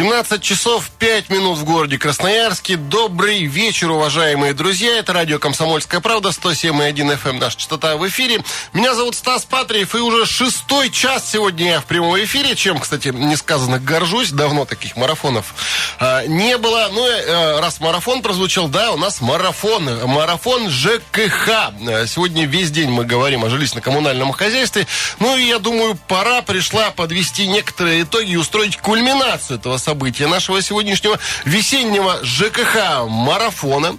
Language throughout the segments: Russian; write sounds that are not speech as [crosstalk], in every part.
17 часов 5 минут в городе Красноярске. Добрый вечер, уважаемые друзья. Это радио «Комсомольская правда», 107,1 FM, эм, наша частота в эфире. Меня зовут Стас Патриев, и уже шестой час сегодня я в прямом эфире, чем, кстати, несказанно горжусь. Давно таких марафонов а, не было. Ну, а, раз марафон прозвучал, да, у нас марафон. Марафон ЖКХ. Сегодня весь день мы говорим о жилищно-коммунальном хозяйстве. Ну, и я думаю, пора пришла подвести некоторые итоги и устроить кульминацию этого события нашего сегодняшнего весеннего ЖКХ марафона.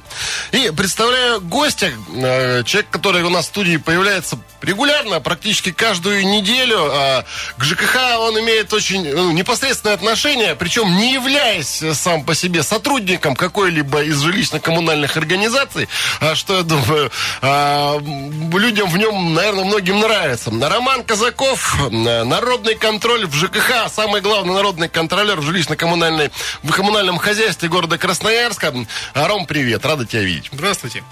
И представляю гостя, э, человек, который у нас в студии появляется регулярно, практически каждую неделю. А к ЖКХ он имеет очень ну, непосредственное отношение, причем не являясь сам по себе сотрудником какой-либо из жилищно-коммунальных организаций, а что я думаю, а, людям в нем, наверное, многим нравится. Роман Казаков, народный контроль в ЖКХ, самый главный народный контролер в жилищно-коммунальной в коммунальном хозяйстве города Красноярска. Ром, привет, рада тебя видеть. Здравствуйте.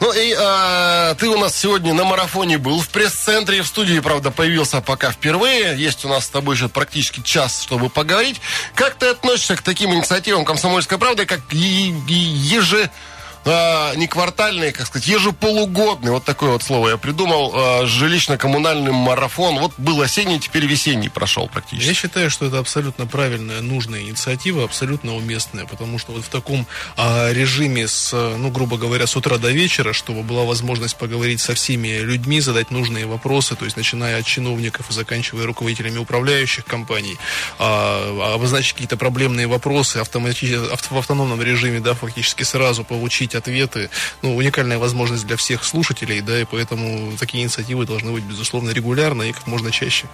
Ну и э, ты у нас сегодня на марафоне был в пресс-центре, в студии, правда, появился пока впервые. Есть у нас с тобой еще практически час, чтобы поговорить. Как ты относишься к таким инициативам «Комсомольской правды», как еже э, не квартальный, как сказать, ежеполугодный, вот такое вот слово я придумал, э, жилищно-коммунальный марафон. Вот был осенний, теперь весенний прошел практически. Я считаю, что это абсолютно правильная, нужная инициатива, абсолютно уместная, потому что вот в таком э, режиме с, ну, грубо говоря, с утра до вечера, чтобы была возможность поговорить со всеми людьми, задать нужные вопросы, то есть начиная от чиновников и заканчивая руководителями управляющих компаний, э, обозначить какие-то проблемные вопросы автоматически, в автономном режиме, да, фактически сразу получить ответы. Ну, уникальная возможность для всех слушателей, да, и поэтому такие инициативы должны быть, безусловно, регулярно и как можно чаще.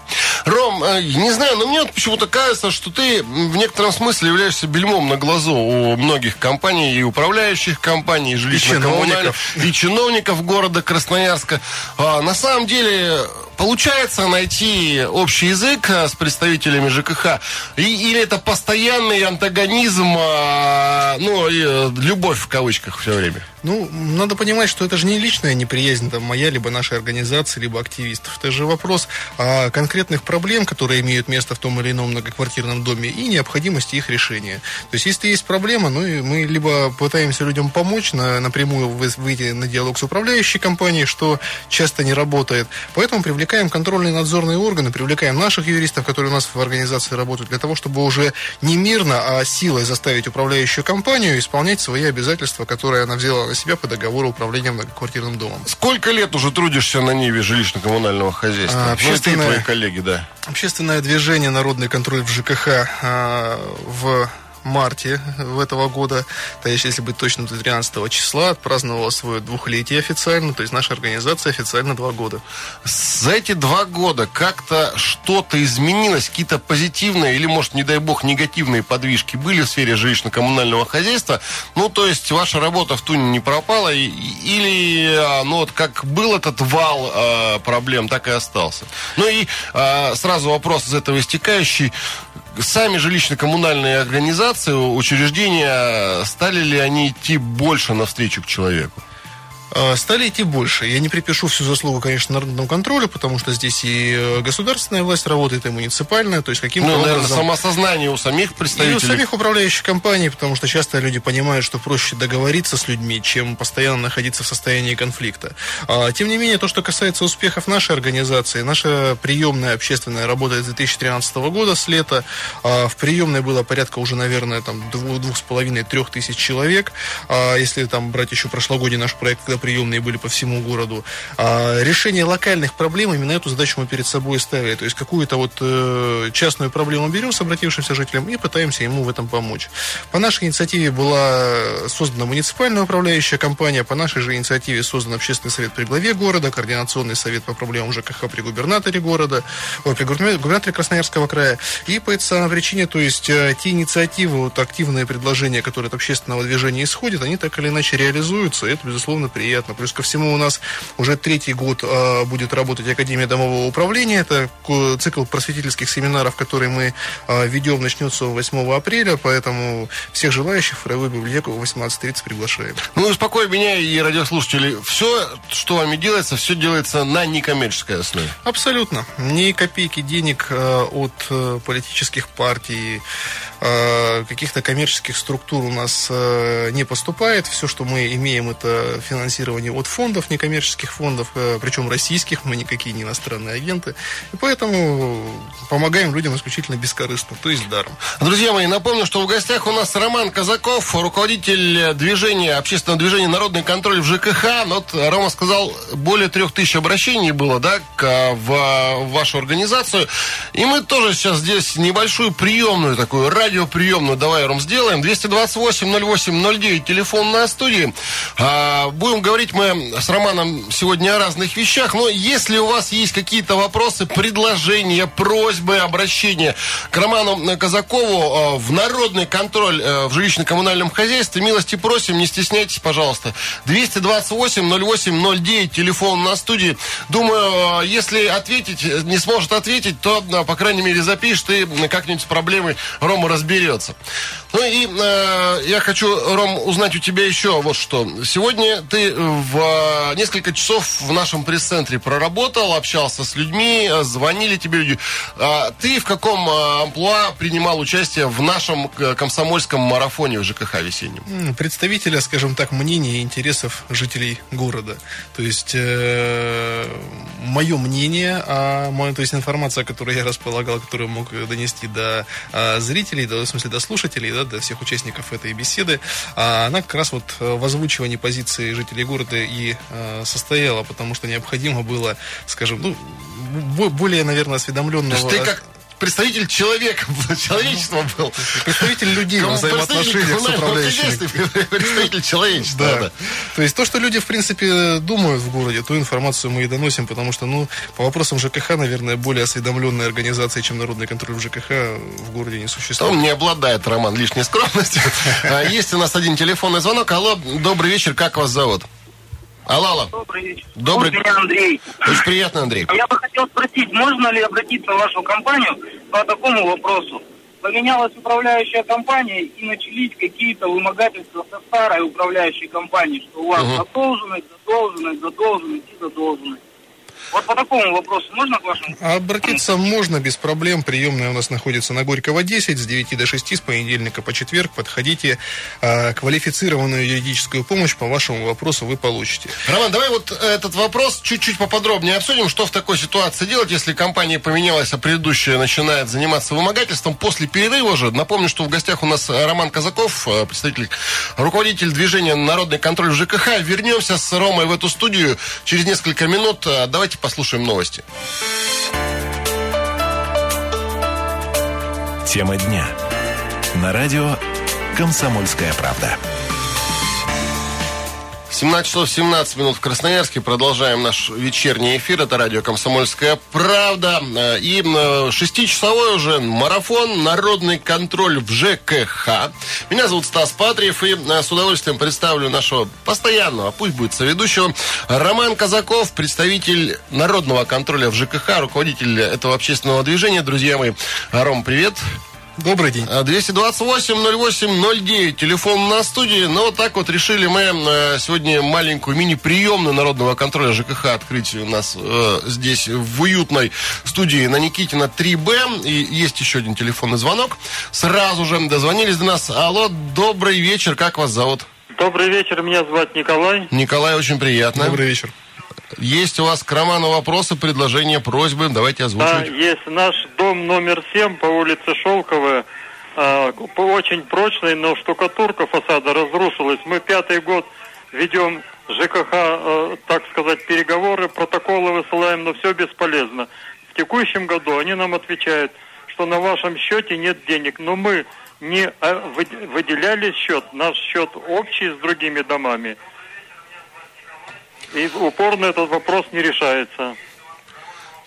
Ром, э, не знаю, но мне почему-то кажется, что ты в некотором смысле являешься бельмом на глазу у многих компаний, и управляющих компаний, и жилищно-коммунальных, и чиновников города Красноярска. А, на самом деле, получается найти общий язык э, с представителями ЖКХ? И, или это постоянный антагонизм, а, ну, и, э, любовь в кавычках все время? Ну, надо понимать, что это же не личная неприязнь там, моя, либо нашей организации, либо активистов. Это же вопрос о конкретных проблем, которые имеют место в том или ином многоквартирном доме, и необходимости их решения. То есть, если есть проблема, ну, и мы либо пытаемся людям помочь, на, напрямую выйти на диалог с управляющей компанией, что часто не работает. Поэтому привлекаем контрольные надзорные органы, привлекаем наших юристов, которые у нас в организации работают, для того, чтобы уже не мирно, а силой заставить управляющую компанию исполнять свои обязательства, которые она взяла себя по договору управления многоквартирным домом. Сколько лет уже трудишься на Ниве жилищно-коммунального хозяйства? А, общественное, ну, и твои коллеги, да. Общественное движение «Народный контроль в ЖКХ» а, в марте этого года, то есть, если быть точным, то 13 числа отпраздновала свое двухлетие официально, то есть наша организация официально два года. За эти два года как-то что-то изменилось, какие-то позитивные или, может, не дай бог, негативные подвижки были в сфере жилищно-коммунального хозяйства? Ну, то есть, ваша работа в Туне не пропала, или, а, ну, вот как был этот вал э, проблем, так и остался? Ну и э, сразу вопрос из этого истекающий сами жилищно-коммунальные организации, учреждения, стали ли они идти больше навстречу к человеку? А, стали идти больше. Я не припишу всю заслугу, конечно, народному контролю, потому что здесь и э, государственная власть работает, и муниципальная, то есть каким-то ну, образом... наверное, самосознание у самих представителей. И у самих управляющих компаний, потому что часто люди понимают, что проще договориться с людьми, чем постоянно находиться в состоянии конфликта. А, тем не менее, то, что касается успехов нашей организации, наша приемная общественная работает с 2013 года, с лета. А, в приемной было порядка уже, наверное, там двух с половиной, трех тысяч человек. Если там брать еще прошлогодний наш проект, когда приемные были по всему городу. А решение локальных проблем, именно эту задачу мы перед собой ставили. То есть какую-то вот э, частную проблему берем с обратившимся жителем и пытаемся ему в этом помочь. По нашей инициативе была создана муниципальная управляющая компания, по нашей же инициативе создан общественный совет при главе города, координационный совет по проблемам ЖКХ при губернаторе города, ой, при губернаторе Красноярского края. И по этой самой причине, то есть э, те инициативы, вот активные предложения, которые от общественного движения исходят, они так или иначе реализуются, и это, безусловно, приятно приятно. Плюс ко всему у нас уже третий год э, будет работать Академия домового управления. Это цикл просветительских семинаров, который мы э, ведем, начнется 8 апреля, поэтому всех желающих в Краевую библиотеку в 18.30 приглашаем. Ну, успокой меня и радиослушателей. Все, что вами делается, все делается на некоммерческой основе. Абсолютно. Ни копейки денег э, от э, политических партий, каких-то коммерческих структур у нас э, не поступает. Все, что мы имеем, это финансирование от фондов, некоммерческих фондов, э, причем российских, мы никакие не иностранные агенты. И поэтому помогаем людям исключительно бескорыстно, то есть даром. Друзья мои, напомню, что в гостях у нас Роман Казаков, руководитель движения, общественного движения «Народный контроль» в ЖКХ. Вот Рома сказал, более трех тысяч обращений было, да, к, в, в вашу организацию. И мы тоже сейчас здесь небольшую приемную такую, радиоприемную, давай, Ром, сделаем. 228-08-09, телефон на студии. А, будем говорить мы с Романом сегодня о разных вещах, но если у вас есть какие-то вопросы, предложения, просьбы, обращения к Роману Казакову а, в народный контроль а, в жилищно-коммунальном хозяйстве, милости просим, не стесняйтесь, пожалуйста. 228-08-09, телефон на студии. Думаю, а, если ответить, не сможет ответить, то, по крайней мере, запишет и как-нибудь с проблемой Рома разберется. Ну и э, я хочу, Ром, узнать у тебя еще вот что. Сегодня ты в э, несколько часов в нашем пресс-центре проработал, общался с людьми, звонили тебе люди. А ты в каком э, амплуа принимал участие в нашем э, комсомольском марафоне в ЖКХ весеннем? Представителя, скажем так, мнения и интересов жителей города. То есть э, мое мнение, а мое, то есть информация, которую я располагал, которую мог донести до э, зрителей, до, в смысле до слушателей, да, до всех участников этой беседы, а она как раз вот в озвучивании позиции жителей города и э, состояла, потому что необходимо было, скажем, ну, более, наверное, осведомленного... То есть ты как представитель человека, [laughs] человечества был. Представитель людей в взаимоотношениях с управляющими. [laughs] Представитель человечества, да. да. То есть то, что люди, в принципе, думают в городе, ту информацию мы и доносим, потому что, ну, по вопросам ЖКХ, наверное, более осведомленная организация, чем Народный контроль в ЖКХ, в городе не существует. Он не обладает, Роман, лишней скромностью. [laughs] А, есть у нас один телефонный звонок. Алло, добрый вечер, как вас зовут? Алло, алло. Добрый вечер. Добрый. Меня Андрей. Очень приятно, Андрей. Я бы хотел спросить, можно ли обратиться в вашу компанию по такому вопросу? Поменялась управляющая компания и начались какие-то вымогательства со старой управляющей компанией, что у вас угу. задолженность, задолженность, задолженность и задолженность. Вот по такому вопросу можно к вашему? Обратиться можно без проблем. Приемная у нас находится на Горького 10 с 9 до 6 с понедельника по четверг. Подходите. А, квалифицированную юридическую помощь по вашему вопросу вы получите. Роман, давай вот этот вопрос чуть-чуть поподробнее обсудим. Что в такой ситуации делать, если компания поменялась, а предыдущая начинает заниматься вымогательством после перерыва же? Напомню, что в гостях у нас Роман Казаков, э, представитель, руководитель движения «Народный контроль в ЖКХ». Вернемся с Ромой в эту студию через несколько минут. Давайте послушаем новости. Тема дня. На радио «Комсомольская правда». 17 часов 17 минут в Красноярске. Продолжаем наш вечерний эфир. Это радио «Комсомольская правда». И шестичасовой уже марафон «Народный контроль в ЖКХ». Меня зовут Стас Патриев. И с удовольствием представлю нашего постоянного, а пусть будет соведущего, Роман Казаков, представитель народного контроля в ЖКХ, руководитель этого общественного движения. Друзья мои, Ром, привет. Добрый день. 228-08-09, а, телефон на студии. Ну, вот так вот решили мы э, сегодня маленькую мини-приемную народного контроля ЖКХ открыть у нас э, здесь в уютной студии на Никитина 3Б. И есть еще один телефонный звонок. Сразу же дозвонились до нас. Алло, добрый вечер, как вас зовут? Добрый вечер, меня зовут Николай. Николай, очень приятно. Добрый вечер. Есть у вас к Роману вопросы, предложения, просьбы? Давайте озвучивать. Да, есть. Наш дом номер 7 по улице Шелковая. Э, очень прочный, но штукатурка фасада разрушилась. Мы пятый год ведем ЖКХ, э, так сказать, переговоры, протоколы высылаем, но все бесполезно. В текущем году они нам отвечают, что на вашем счете нет денег, но мы не э, выделяли счет, наш счет общий с другими домами. И упорно этот вопрос не решается.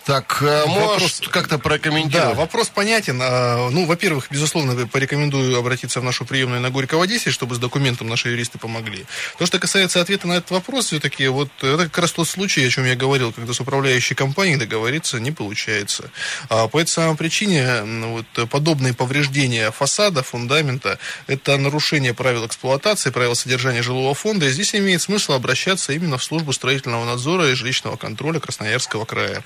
Так, э, можешь как-то прокомментировать? Да, вопрос понятен. А, Ну, во-первых, безусловно, порекомендую обратиться в нашу приемную на Горького 10, чтобы с документом наши юристы помогли. То, что касается ответа на этот вопрос, все-таки вот это как раз тот случай, о чем я говорил, когда с управляющей компанией договориться не получается. А по этой самой причине вот, подобные повреждения фасада, фундамента, это нарушение правил эксплуатации, правил содержания жилого фонда, и здесь имеет смысл обращаться именно в службу строительного надзора и жилищного контроля Красноярского края.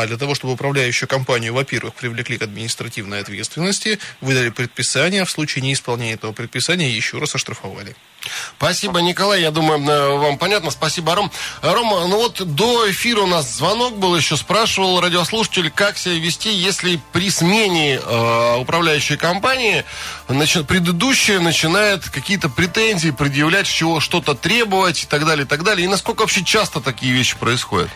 А для того, чтобы управляющую компанию, во-первых, привлекли к административной ответственности, выдали предписание, а в случае неисполнения этого предписания еще раз оштрафовали. Спасибо, Николай. Я думаю, э, вам понятно. Спасибо, Ром. Рома, ну вот до эфира у нас звонок был еще. Спрашивал радиослушатель, как себя вести, если при смене э, управляющей компании начи- предыдущая начинает какие-то претензии предъявлять, чего что-то требовать и так далее, и так далее. И насколько вообще часто такие вещи происходят?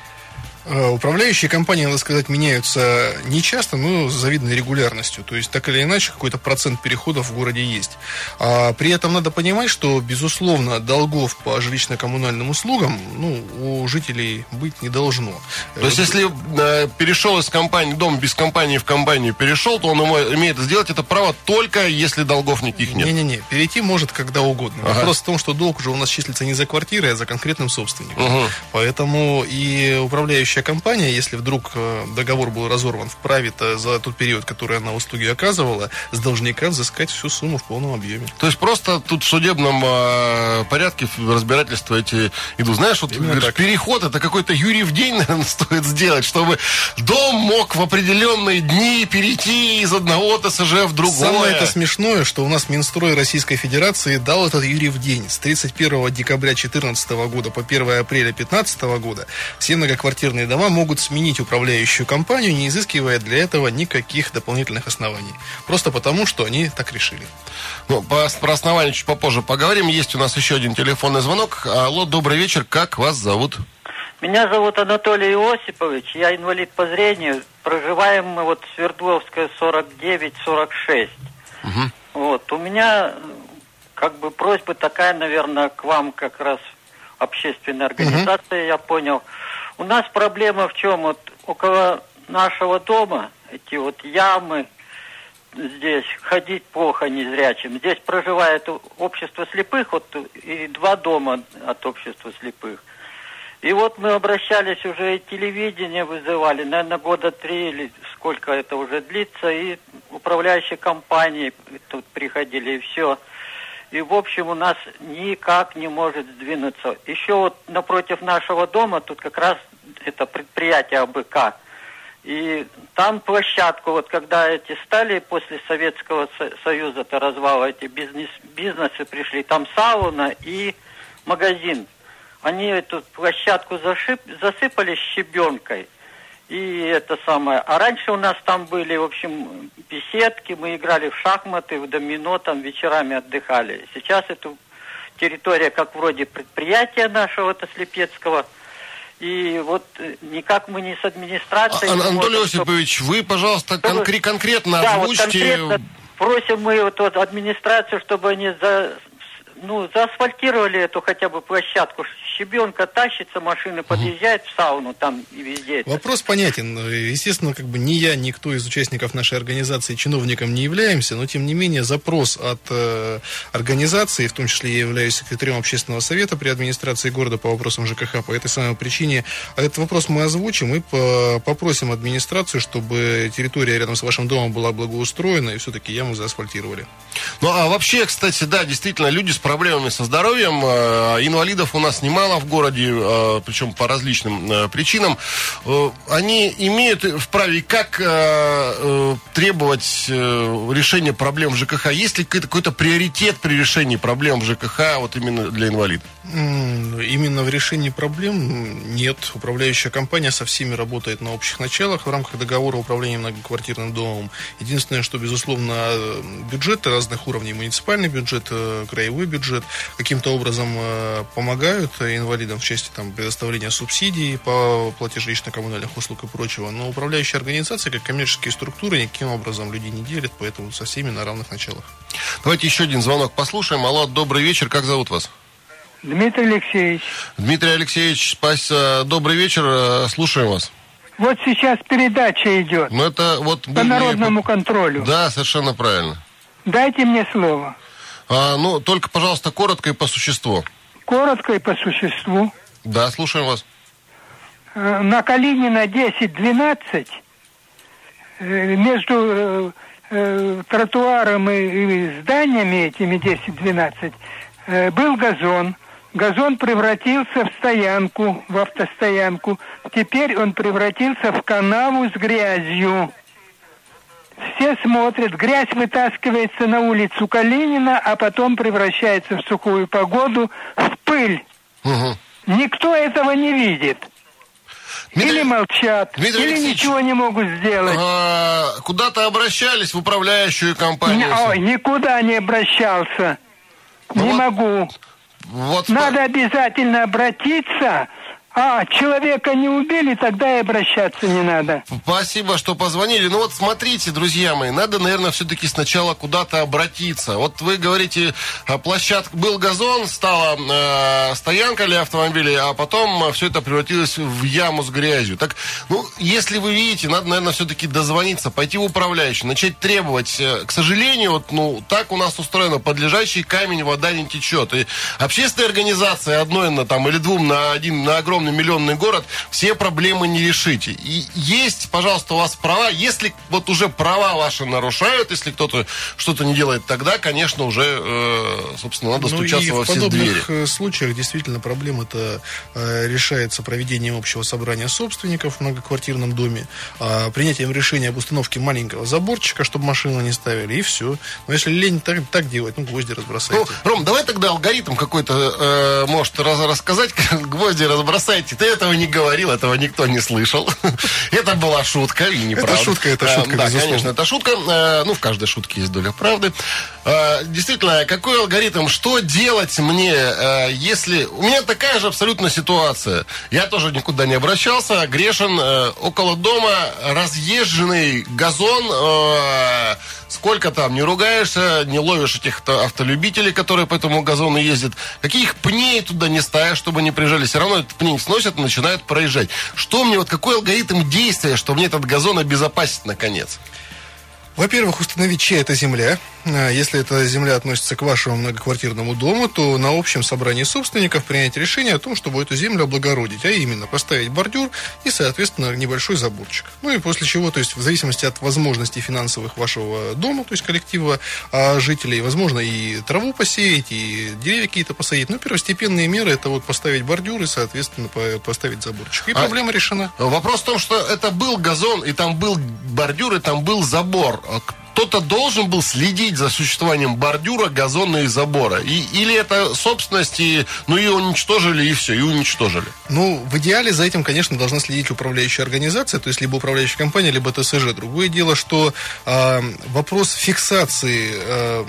Э, Управляющие компании, надо сказать, меняются не часто, но с завидной регулярностью. То есть, так или иначе, какой-то процент переходов в городе есть. А при этом надо понимать, что, безусловно, долгов по жилищно-коммунальным услугам ну, у жителей быть не должно. То есть, если э, перешел из компании, дом без компании в компанию перешел, то он имеет сделать это право только если долгов никаких нет. Не-не-не, перейти может когда угодно. Ага. Вопрос в том, что долг уже у нас числится не за квартирой, а за конкретным собственником. Мгм. Поэтому и управляющая компания, если вдруг э, договор был разорван, вправе-то за тот период, который она услуги оказывала, с должника взыскать всю сумму в полном объеме. То есть просто тут в судебном э, порядке разбирательства эти идут. Знаешь, вот Именно говоришь, так. переход это какой-то Юрий в день, [laughs] наверное, стоит сделать, чтобы дом мог в определенные дни перейти из одного ТСЖ в другое. Самое это смешное, что у нас Минстрой Российской Федерации дал этот Юрьев день. С 31 декабря 2014 года по 1 апреля 2015 года все многоквартирные дома могут сменить управляющую компанию, не изыскивая для этого никаких дополнительных оснований. Просто потому, что они так решили. Ну, по, про основание чуть попозже поговорим. Есть у нас еще один телефонный звонок. Алло, добрый вечер. Как вас зовут? Меня зовут Анатолий Иосипович, я инвалид по зрению. Проживаем мы вот Свердловская 49-46. Мгм. Вот, у меня как бы просьба такая, наверное, к вам как раз общественная организация, я понял. У нас проблема в чем? Вот около нашего дома эти вот ямы здесь ходить плохо незрячим. Здесь проживает общество слепых, вот и два дома от общества слепых. И вот мы обращались уже, и телевидение вызывали, наверное, года три или сколько это уже длится, и управляющие компании тут приходили, и все. И, в общем, у нас никак не может сдвинуться. Еще вот напротив нашего дома, тут как раз это предприятие АБК. И там площадку, вот когда эти стали после Советского Со- Союза-то развала, эти бизнес, бизнесы пришли, там сауна и магазин. Они эту площадку зашип, засыпали щебенкой. И это самое. А раньше у нас там были, в общем, беседки, мы играли в шахматы, в домино, там вечерами отдыхали. Сейчас эту территория, как вроде предприятия нашего-то Слепецкого, и вот э, никак мы не с администрацией... А- Анатолий можем, Осипович, вы, пожалуйста, конкре- конкретно да, вот озвучьте... конкретно просим мы вот, вот администрацию, чтобы они за, ну, заасфальтировали эту хотя бы площадку. Щебенка тащится, машины подъезжают в сауну там и везде. это. Вопрос понятен. Естественно, как бы ни я, никто из участников нашей организации чиновником не являемся, но тем не менее запрос от э, организации, в том числе я являюсь секретарем общественного совета при администрации города по вопросам ЖКХ, по этой самой причине, а этот вопрос мы озвучим и по- попросим администрацию, чтобы территория рядом с вашим домом была благоустроена и все-таки яму заасфальтировали. Ну, а вообще, кстати, да, действительно, люди с проблемами со здоровьем, э, инвалидов у нас немало в городе, э, причем по различным э, причинам, э, они имеют вправе как требовать решения проблем в ЖКХ? Есть ли какой-то, приоритет при решении проблем в ЖКХ вот именно для инвалидов? Именно в решении проблем нет. Управляющая компания со всеми работает на общих началах в рамках договора управления многоквартирным домом. Единственное, что, безусловно, бюджеты разных уровней, муниципальный бюджет, краевой бюджет, каким-то образом помогают инвалидам в части там, предоставления субсидий по плате жилищно-коммунальных услуг и прочего. Но управляющие организации, как коммерческие структуры, никаким образом людей не делят, поэтому со всеми на равных началах. Давайте еще один звонок послушаем. Алло, добрый вечер, как зовут вас? Дмитрий Алексеевич, Дмитрий Алексеевич, спас- э, добрый вечер, э, слушаем вас. Вот сейчас передача идет Ну, это вот... по народному контролю. Да, совершенно правильно. Дайте мне слово. А, ну, только, пожалуйста, коротко и по существу. Коротко и по существу. Да, слушаем вас. Э, На Калинина 10-12 э, между э, тротуаром и, зданиями этими 10-12 э, был газон. Газон превратился в стоянку, в автостоянку. Теперь он превратился в канаву с грязью. Все смотрят, грязь вытаскивается на улицу Калинина, а потом превращается в сухую погоду, в пыль. Мгм. Никто этого не видит. Дмитрий- Или молчат, Дмитрий или Алексеевич, ничего не могут сделать. А, куда-то обращались в управляющую Не- компанию? ой, никуда не обращался. Ну не вот- могу. Вот Надо обязательно обратиться. А, человека не убили, тогда и обращаться не надо. Спасибо, что позвонили. Ну вот смотрите, друзья мои, надо, наверное, все-таки сначала куда-то обратиться. Вот вы говорите, а, площадка был газон, стала э, стоянка для автомобилей, а потом все это превратилось в яму с грязью. Так, ну, если вы видите, надо, наверное, все-таки дозвониться, пойти в управляющий, начать требовать. Э, К сожалению, вот, ну, так у нас устроено, подлежащий камень, вода не течет. И общественные организации одной на там или двум на один, на огромный миллионный город, все проблемы не решите. И есть, пожалуйста, у вас права. Если вот уже права ваши нарушают, если кто-то что-то не делает, тогда, конечно, уже, э, собственно, надо Ну стучаться во в все двери. подобных э, случаях действительно проблема это э, решается проведением общего собрания собственников в многоквартирном доме, а, принятием решения об установке маленького заборчика, чтобы машину не ставили, и все. Но если лень так, так делать, ну, гвозди Ну, разбросайте. Ром, давай тогда алгоритм какой-то, э, может, раз- рассказать, [laughs] гвозди разбросайте. Ты этого не говорил, этого никто не слышал. [laughs] Это была шутка, и неправда. Это шутка, это шутка, Да, конечно, это шутка. Э, Ну, в каждой шутке есть доля правды. Э, Действительно, какой алгоритм, что делать мне, э, если... У меня такая же абсолютно ситуация. Я тоже никуда не обращался, грешен. Около дома разъезженный газон, сколько там, не ругаешься, не ловишь этих то- автолюбителей, которые по этому газону ездят. Каких пней туда не ставишь, чтобы не приезжали. Все равно этот пней сносят и начинают проезжать. Что мне, вот какой алгоритм действия, что мне этот газон обезопасить наконец? Во-первых, установить, чья это земля. А, Если эта земля относится к вашему многоквартирному дому, то на общем собрании собственников принять решение о том, чтобы эту землю облагородить, а именно поставить бордюр и, соответственно, небольшой заборчик. Ну и после чего, то есть в зависимости от возможностей финансовых вашего дома, то есть коллектива а, жителей, возможно и траву посеять, и деревья какие-то посадить. Но первостепенные меры это вот поставить бордюр и, соответственно, по- поставить заборчик. И А- проблема решена. Вопрос в том, что это был газон, и там был бордюр, и там был забор. Кто-то должен был следить за существованием бордюра, газона и забора. И, или это собственность, и, ну и уничтожили, и все, и уничтожили. Ну, в идеале за этим, конечно, должна следить управляющая организация, то есть либо управляющая компания, либо ТСЖ. Другое дело, что э, вопрос фиксации э,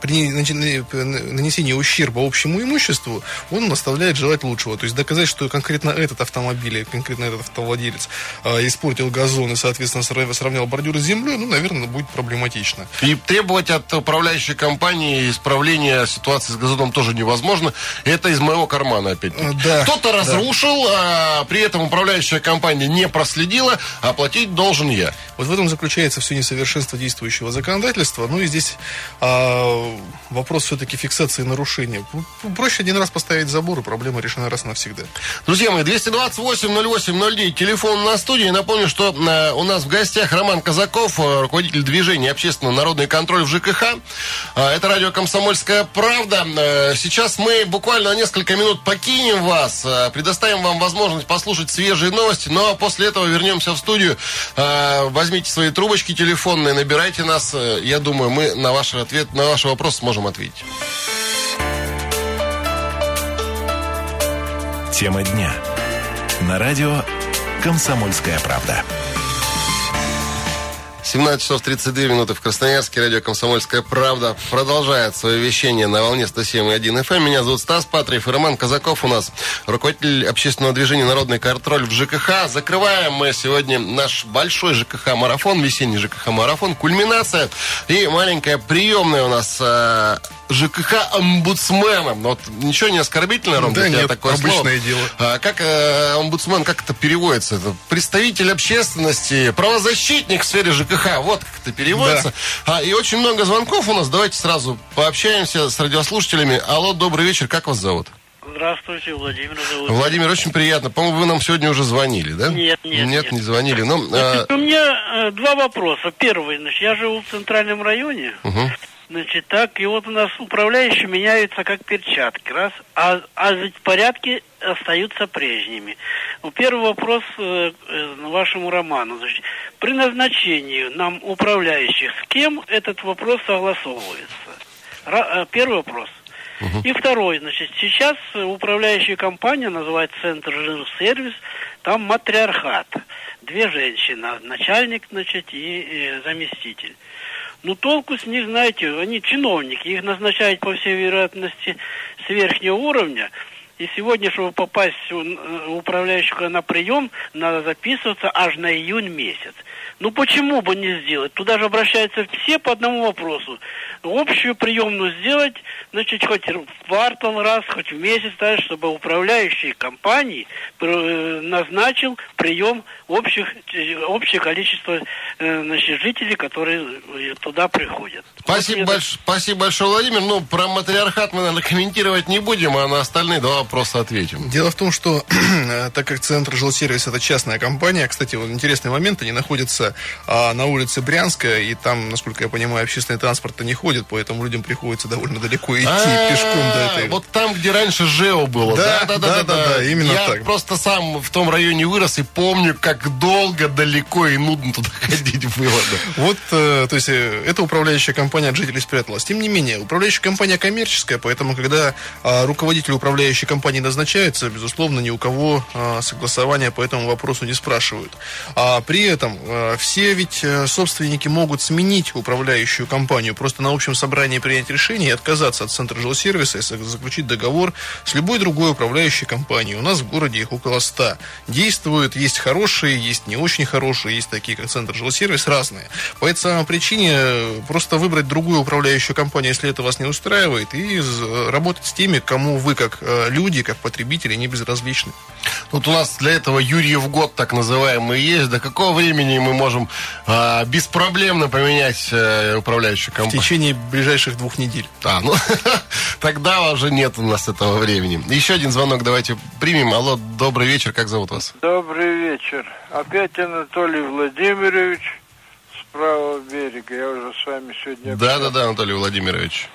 при нанесении ущерба общему имуществу, он оставляет желать лучшего. То есть доказать, что конкретно этот автомобиль, конкретно этот автовладелец э, испортил газон и, соответственно, сра- сравнял бордюр с землей, ну, наверное, будет проблематично. И требовать от управляющей компании исправления ситуации с газоном тоже невозможно. Это из моего кармана опять. Да, Кто-то да. разрушил, а при этом управляющая компания не проследила, а платить должен я. Вот в этом заключается все несовершенство действующего законодательства. Ну и здесь а, вопрос все-таки фиксации нарушения. Проще один раз поставить забор, и проблема решена раз навсегда. Друзья мои, 228-08-09, телефон на студии. Напомню, что э, у нас в гостях Роман Казаков, э, руководитель движения «Общественно народный контроль» в ЖКХ. Э, это радио «Комсомольская правда». Э, сейчас мы буквально на несколько минут покинем вас, э, предоставим вам возможность послушать свежие новости, но после этого вернемся в студию. Э, возьмите свои трубочки телефонные, набирайте нас. Я думаю, мы на ваш ответ, на ваш вопрос сможем ответить. Тема дня. На радио «Комсомольская правда». 17 часов 32 минуты в Красноярске. Радио «Комсомольская правда» продолжает свое вещание на волне 107.1 FM. Эм. Меня зовут Стас Патриев и Роман Казаков у нас, руководитель общественного движения «Народный контроль» в ЖКХ. Закрываем мы сегодня наш большой ЖКХ-марафон, весенний ЖКХ-марафон, кульминация и маленькая приемная у нас э, ЖКХ-омбудсменом. Вот ничего не оскорбительно, Ром, Да для тебя нет, такое обычное слово? дело. А как э, омбудсмен, как это переводится? Это представитель общественности, правозащитник в сфере ЖКХ. Вот как это переводится. А, и очень много звонков у нас. Давайте сразу пообщаемся с радиослушателями. Алло, добрый вечер. Как вас зовут? Здравствуйте, Владимир зовут. Владимир, очень приятно. По-моему, вы нам сегодня уже звонили, да? Нет, нет, Нет, нет. не звонили. Ну, а, Значит, у меня э, два вопроса. Первый, значит, я живу в центральном районе. мгм. Значит, так, и вот у нас управляющие меняются как перчатки, раз, а, а ведь порядки остаются прежними. Ну, первый вопрос э, э, вашему роману. Значит, при назначении нам управляющих с кем этот вопрос согласовывается? Ра- э, первый вопрос. И второй, значит, сейчас управляющая компания называется Центр Жилсервис, там матриархат. Две женщины, начальник, значит, и э, заместитель. Ну, толку с них, знаете, они чиновники, их назначают, по всей вероятности, с верхнего уровня. И сегодня, чтобы попасть у э, управляющего на прием, надо записываться аж на июнь месяц. Ну, почему бы не сделать? Туда же обращаются все по одному вопросу. Общую приемную сделать, значит, хоть в квартал раз, хоть в месяц, даже, чтобы управляющий компании э, назначил прием общих, э, общее количество значит, жителей, которые туда приходят. Спасибо, Вот больш- спасибо большое, Владимир. Ну, про матриархат мы, наверное, комментировать не будем, а на остальные два вопроса ответим. Дело в том, что [clears throat] так как Центр жилсервис это частная компания, кстати, вот интересный момент, они находятся а, на улице Брянская, и там, насколько я понимаю, общественный транспорт не ходит, поэтому людям приходится довольно далеко идти пешком до этой. Вот там, где раньше ЖЭО было. Да, да, да, да, именно Я так. просто сам в том районе вырос и помню, как долго, далеко и нудно туда [laughs] ходить было. да. Вот, э, то есть, э, эта управляющая компания от жителей спряталась. Тем не менее, управляющая компания коммерческая, поэтому, когда а, руководитель управляющей компании назначается, безусловно, ни у кого а, согласования по этому вопросу не спрашивают. А при этом а, все ведь э, собственники могут сменить управляющую компанию, просто на общем собрании принять решение и отказаться от центра жилсервиса и заключить договор с любой другой управляющей компанией. У нас в городе их около 100. Действуют, есть хорошие, есть не очень хорошие, есть такие, как центр жилсервис, разные. По этой самой причине э, просто выбрать другую управляющую компанию, если это вас не устраивает, и з- работать с теми, кому вы, как э, люди, как потребители, не безразличны. Вот у нас для этого Юрьев год, так называемый, есть. До какого времени мы можем а, беспроблемно поменять э, управляющую В компанию? течение ближайших двух недель. А, ну, [laughs] тогда уже нет у нас этого времени. Еще один звонок давайте примем. Алло, добрый вечер, как зовут вас? Добрый вечер. Опять Анатолий Владимирович с правого берега. Я уже с вами сегодня. Да-да-да, Анатолий Владимирович.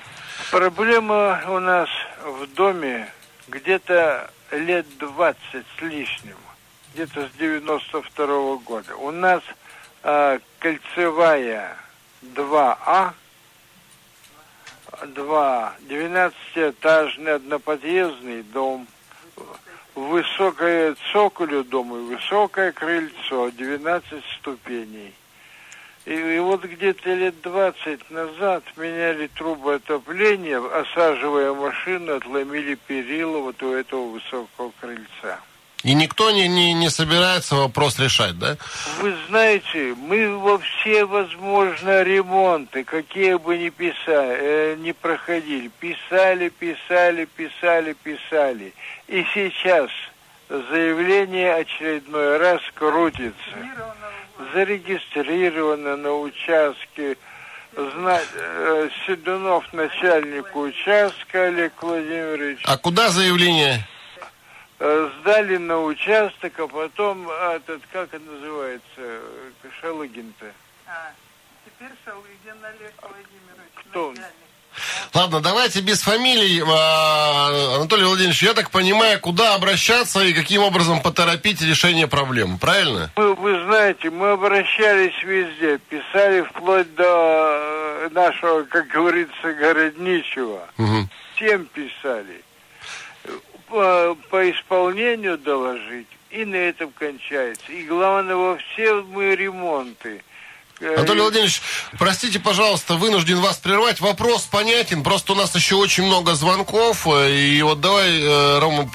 Проблема у нас в доме где-то лет 20 с лишним. Где-то с 92 -го года. У нас а, кольцевая 2А, 2, 12-этажный одноподъездный дом, высокое цоколю дома высокое крыльцо, 12 ступеней. И, и вот где-то лет 20 назад меняли трубы отопления, осаживая машину, отломили перила вот у этого высокого крыльца. И никто не, не, не собирается вопрос решать, да? Вы знаете, мы во все возможные ремонты, какие бы ни писали, э, не проходили, писали, писали, писали, писали. И сейчас заявление очередной раз крутится. Зарегистрировано на участке. Зна... э, Седунов, начальник участка Олег Владимирович. А куда заявление? Э, Сдали на участок, а потом а, этот, как это называется, э, Шалыгин-то. Теперь Шалыгин Олег Владимирович. Кто он? Ладно, давайте без фамилий. А, Анатолий Владимирович, я так понимаю, куда обращаться и каким образом поторопить решение проблем, правильно? Мы, вы знаете, мы обращались везде, писали вплоть до э, нашего, как говорится, городничего. Мгм. Всем писали. По, по исполнению доложить, и на этом кончается. И главное, во все мы ремонты. Э, Анатолий Владимирович, простите, пожалуйста, вынужден вас прервать. Вопрос понятен, просто у нас еще очень много звонков. э, И вот давай, э, Рома,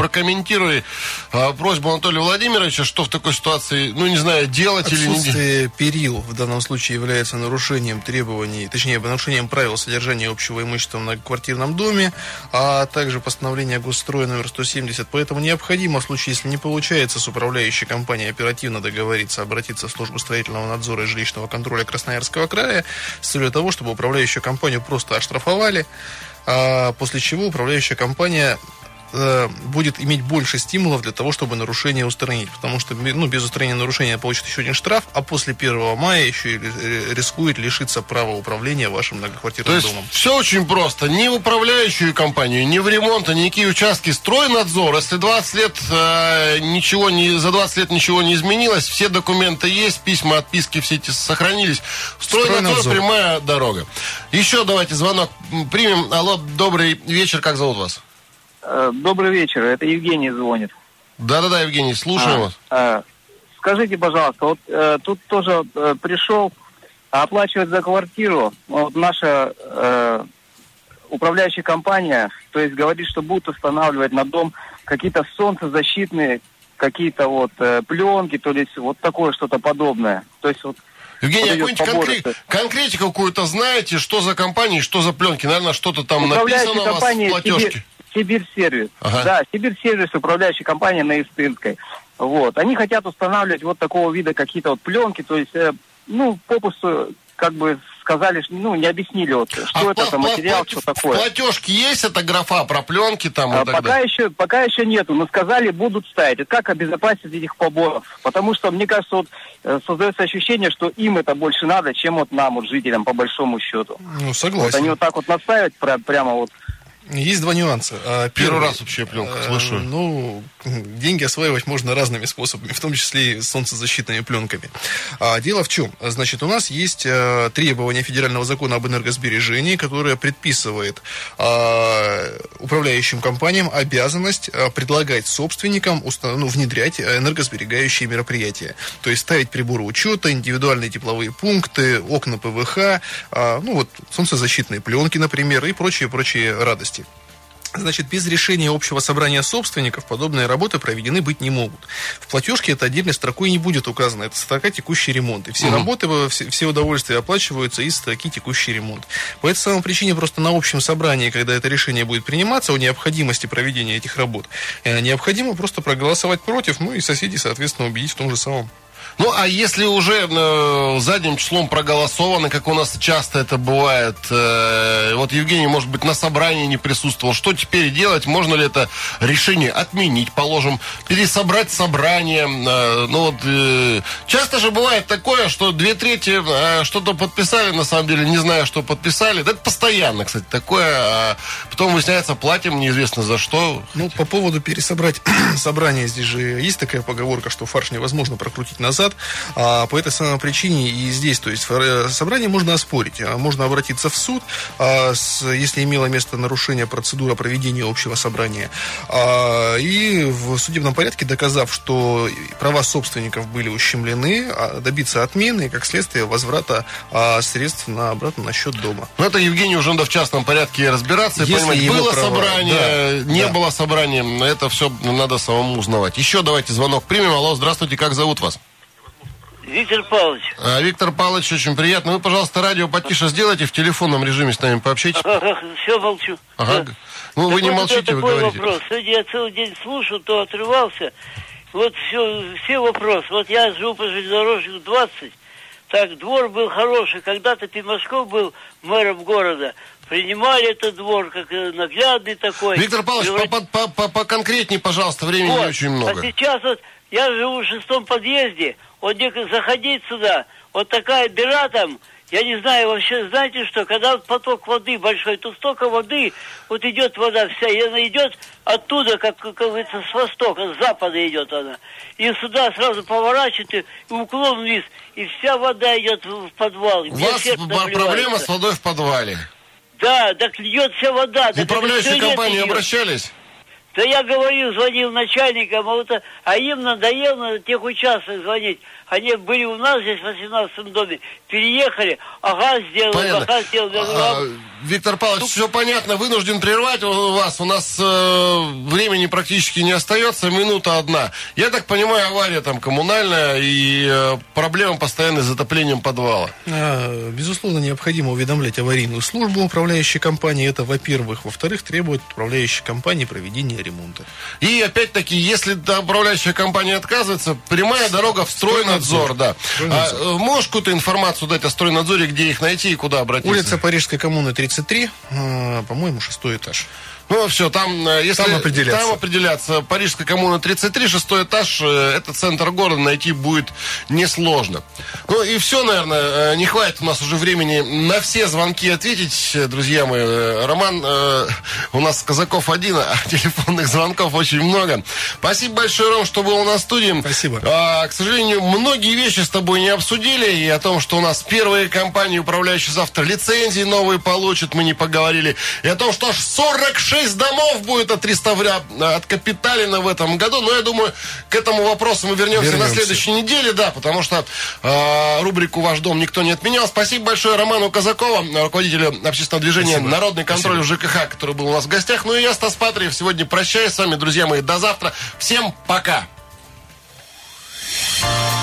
прокомментируй а, просьбу Анатолия Владимировича, что в такой ситуации, ну, не знаю, делать или не. Отсутствие перил в данном случае является нарушением требований, точнее, нарушением правил содержания общего имущества в многоквартирном доме, а также постановление госстроя номер 170. Поэтому необходимо в случае, если не получается с управляющей компанией оперативно договориться, обратиться в службу строительного надзора и жилищного контроля Красноярского края с целью того, чтобы управляющую компанию просто оштрафовали, а после чего управляющая компания Э, будет иметь больше стимулов для того, чтобы нарушение устранить. Потому что ну, без устранения нарушения получит еще один штраф, а после 1 мая еще и рискует лишиться права управления вашим многоквартирным То есть домом. Все очень просто. Ни в управляющую компанию, ни в ремонт, ни никакие участки стройнадзор. Если 20 лет э, ничего не, за 20 лет ничего не изменилось, все документы есть, письма, отписки все эти сохранились. Стройнадзор, Стройнадзор. прямая дорога. Еще давайте звонок примем. Алло, добрый вечер, как зовут вас? Э, добрый вечер, это Евгений звонит. Да-да-да, Евгений, слушаю а, вас. А, скажите, пожалуйста, вот э, тут тоже э, пришел оплачивать за квартиру. Вот наша э, управляющая компания, то есть говорит, что будут устанавливать на дом какие-то солнцезащитные, какие-то вот э, пленки, то есть вот такое что-то подобное. То есть вот Евгений, а конкрет, конкретику какую-то знаете, что за компании, что за пленки? Наверное, что-то там написано у вас в платежке. Сибирь-сервис. Ага. Да, Сибирь-сервис, управляющая компания на Истынской. Вот. Они хотят устанавливать вот такого вида какие-то вот пленки, то есть, э, ну, попусту как бы сказали, ну, не объяснили, вот, что а это за материал, что такое. В платежке есть эта графа про пленки там а, пока еще, пока еще нету, но сказали, будут ставить. Это как обезопасить этих поборов? Потому что, мне кажется, вот э, создается ощущение, что им это больше надо, чем вот нам, вот жителям, по большому счету. Ну, согласен. Вот они вот так вот наставят прямо вот есть два нюанса. А, первый, Первый раз вообще пленку э, слышу. Ну, [laughs] деньги осваивать можно разными способами, в том числе и солнцезащитными пленками. А, дело в чем? Значит, у нас есть а, требования федерального закона об энергосбережении, которое предписывает а, управляющим компаниям обязанность а, предлагать собственникам установ... ну, внедрять энергосберегающие мероприятия. То есть ставить приборы учета, индивидуальные тепловые пункты, окна ПВХ, а, ну вот солнцезащитные пленки, например, и прочие-прочие радости. Значит, без решения общего собрания собственников подобные работы проведены быть не могут. В платежке это отдельной строкой не будет указано. Это строка текущий ремонт. И все угу. работы, все, все удовольствия оплачиваются из строки текущий ремонт. По этой самой причине просто на общем собрании, когда это решение будет приниматься о необходимости проведения этих работ, э, необходимо просто проголосовать против, ну и соседей, соответственно, убедить в том же самом. Ну, а если уже э, задним числом проголосовано, как у нас часто это бывает, э, вот Евгений, может быть, на собрании не присутствовал, что теперь делать? Можно ли это решение отменить, положим, пересобрать собрание? Э, ну, вот, э, часто же бывает такое, что две трети э, что-то подписали, на самом деле, не зная, что подписали. это постоянно, кстати, такое. А потом выясняется, платим неизвестно за что. Ну, по поводу пересобрать [clears throat] собрание, здесь же есть такая поговорка, что фарш невозможно прокрутить назад назад. А, по этой самой причине и здесь, то есть собрание можно оспорить, а, можно обратиться в суд, а, с, если имело место нарушение процедуры проведения общего собрания. А, и в судебном порядке, доказав, что права собственников были ущемлены, а, добиться отмены и, как следствие, возврата а, средств на обратно на счет дома. Ну, это Евгений уже надо в частном порядке разбираться и понимать, было права, собрание, да, не да. было собрания, это все надо самому узнавать. Еще давайте звонок примем. Алло, здравствуйте, как зовут вас? Виктор Павлович. А, Виктор Павлович, очень приятно. Вы, пожалуйста, радио потише сделайте, в телефонном режиме с нами пообщайтесь. Ага, все, молчу. Ага. Да. Ну, так вы не молчите, вы говорите. вопрос. Сегодня я целый день слушал, то отрывался. Вот все, все вопросы. Вот я живу по железнодорожнику 20. Так, двор был хороший. Когда-то Пимашков был мэром города. Принимали этот двор, как э, наглядный такой. Виктор Павлович, Говорит... по, по, по, по конкретнее, пожалуйста, времени вот. не очень много. А сейчас вот я живу в шестом подъезде, вот заходить сюда, вот такая дыра там, я не знаю вообще, знаете что, когда поток воды большой, то столько воды, вот идет вода вся, и она идет оттуда, как, как говорится, с востока, с запада идет она. И сюда сразу поворачивает, и уклон вниз, и вся вода идет в подвал. У вас проблема с водой в подвале? Да, так льет вся вода. В управляющую компанию обращались? Да я говорил, звонил начальникам, а, вот, а им надоело на тех участках звонить. Они были у нас здесь в 18 доме, переехали, ага, сделали, Понятно. ага, сделали. А, Виктор Павлович, все понятно, вынужден прервать вас. У нас э, времени практически не остается, минута одна. Я так понимаю, авария там коммунальная и э, проблема постоянной с затоплением подвала. А, Безусловно, необходимо уведомлять аварийную службу управляющей компании. Это, во-первых. Во-вторых, требует управляющей компании проведения ремонта. И опять-таки, если управляющая компания отказывается, прямая дорога в стройнадзор, да. А, э, можешь какую-то информацию дать о стройнадзоре, где их найти и куда обратиться? Улица Парижской коммуны 33, а, по-моему, шестой этаж. Ну, все, там, э, если... Там определяться. Там определяться. Парижская коммуна 33, шестой этаж, э, это центр города, найти будет несложно. Ну, и все, наверное, э, не хватит у нас уже времени на все звонки ответить, друзья мои. Роман, э, у нас Казаков один, а [laughs] телефонных звонков очень много. Спасибо большое, Ром, что был у нас в студии. Спасибо. А, к сожалению, многие вещи с тобой не обсудили, и о том, что у нас первые компании, управляющие завтра лицензии новые получат, мы не поговорили, и о том, что аж 46 Шесть домов будет от реставря, э, от Капиталина в этом году. Но я думаю, к этому вопросу мы вернемся, вернемся. на следующей неделе, да, потому что э, рубрику «Ваш дом» никто не отменял. Спасибо большое Роману Казакову, э, руководителю общественного движения Спасибо. «Народный контроль» Спасибо. ЖКХ, который был у нас в гостях. Ну и я, Стас Патриев, сегодня прощаюсь с вами, друзья мои. До завтра. Всем пока. Пока.